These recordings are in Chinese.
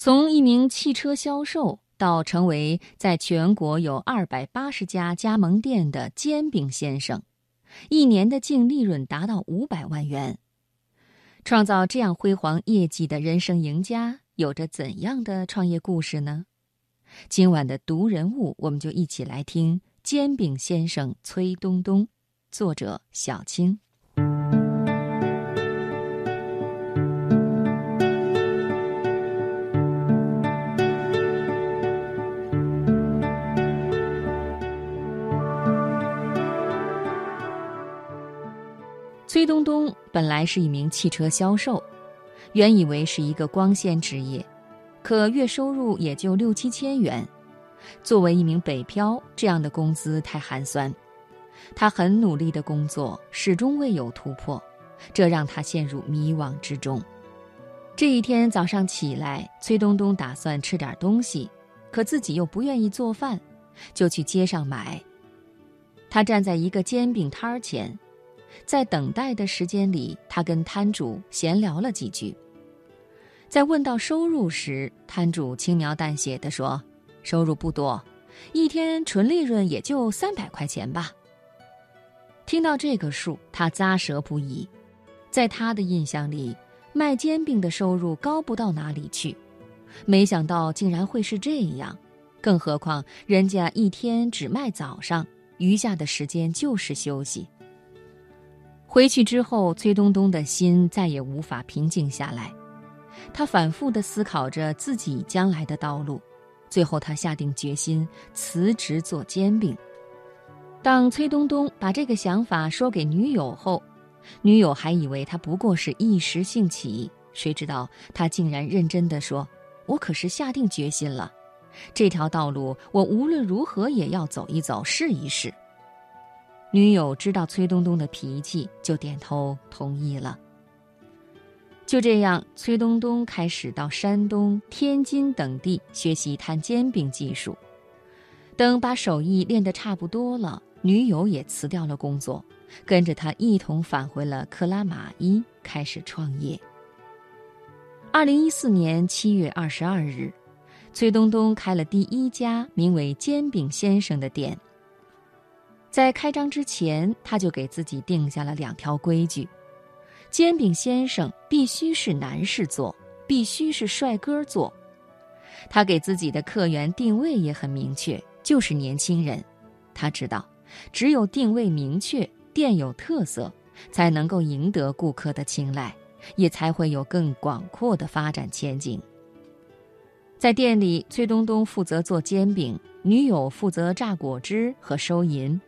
从一名汽车销售到成为在全国有二百八十家加盟店的煎饼先生，一年的净利润达到五百万元。创造这样辉煌业绩的人生赢家，有着怎样的创业故事呢？今晚的读人物，我们就一起来听煎饼先生崔东东，作者小青。崔东东本来是一名汽车销售，原以为是一个光鲜职业，可月收入也就六七千元。作为一名北漂，这样的工资太寒酸。他很努力的工作，始终未有突破，这让他陷入迷惘之中。这一天早上起来，崔东东打算吃点东西，可自己又不愿意做饭，就去街上买。他站在一个煎饼摊儿前。在等待的时间里，他跟摊主闲聊了几句。在问到收入时，摊主轻描淡写地说：“收入不多，一天纯利润也就三百块钱吧。”听到这个数，他咂舌不已。在他的印象里，卖煎饼的收入高不到哪里去，没想到竟然会是这样。更何况人家一天只卖早上，余下的时间就是休息。回去之后，崔东东的心再也无法平静下来。他反复地思考着自己将来的道路，最后他下定决心辞职做煎饼。当崔东东把这个想法说给女友后，女友还以为他不过是一时兴起，谁知道他竟然认真地说：“我可是下定决心了，这条道路我无论如何也要走一走，试一试。”女友知道崔东东的脾气，就点头同意了。就这样，崔东东开始到山东、天津等地学习摊煎饼技术。等把手艺练得差不多了，女友也辞掉了工作，跟着他一同返回了克拉玛依，开始创业。二零一四年七月二十二日，崔东东开了第一家名为“煎饼先生”的店。在开张之前，他就给自己定下了两条规矩：煎饼先生必须是男士做，必须是帅哥做。他给自己的客源定位也很明确，就是年轻人。他知道，只有定位明确，店有特色，才能够赢得顾客的青睐，也才会有更广阔的发展前景。在店里，崔东东负责做煎饼，女友负责榨果汁和收银。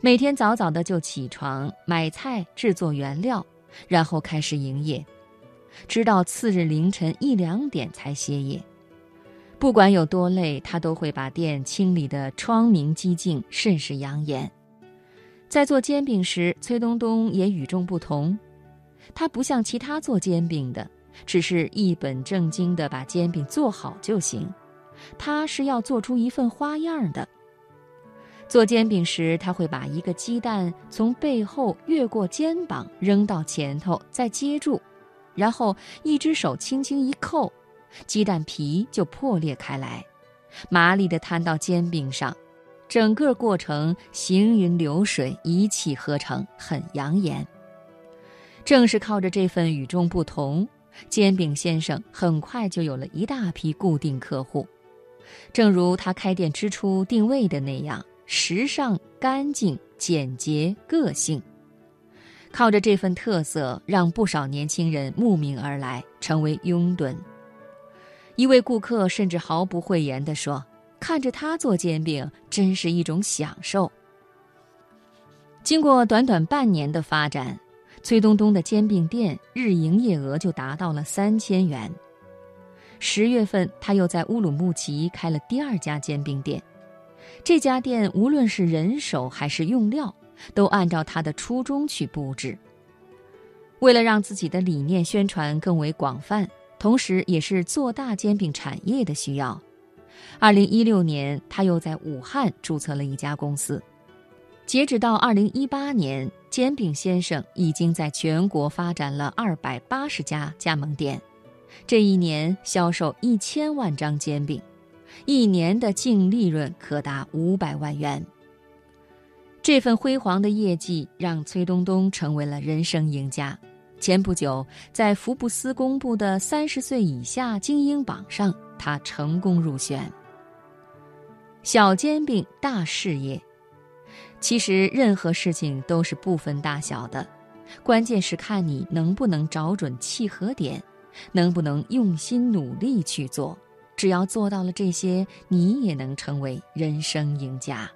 每天早早的就起床买菜制作原料，然后开始营业，直到次日凌晨一两点才歇业。不管有多累，他都会把店清理得窗明几净，甚是养眼。在做煎饼时，崔东东也与众不同，他不像其他做煎饼的，只是一本正经地把煎饼做好就行，他是要做出一份花样的。做煎饼时，他会把一个鸡蛋从背后越过肩膀扔到前头，再接住，然后一只手轻轻一扣，鸡蛋皮就破裂开来，麻利地摊到煎饼上。整个过程行云流水，一气呵成，很养眼。正是靠着这份与众不同，煎饼先生很快就有了一大批固定客户。正如他开店之初定位的那样。时尚、干净、简洁、个性，靠着这份特色，让不少年轻人慕名而来，成为拥趸。一位顾客甚至毫不讳言地说：“看着他做煎饼，真是一种享受。”经过短短半年的发展，崔东东的煎饼店日营业额就达到了三千元。十月份，他又在乌鲁木齐开了第二家煎饼店。这家店无论是人手还是用料，都按照他的初衷去布置。为了让自己的理念宣传更为广泛，同时也是做大煎饼产业的需要，二零一六年他又在武汉注册了一家公司。截止到二零一八年，煎饼先生已经在全国发展了二百八十家加盟店，这一年销售一千万张煎饼，一年的净利润可达五百万元。这份辉煌的业绩让崔东东成为了人生赢家。前不久，在福布斯公布的三十岁以下精英榜上，他成功入选。小煎饼大事业，其实任何事情都是不分大小的，关键是看你能不能找准契合点，能不能用心努力去做。只要做到了这些，你也能成为人生赢家。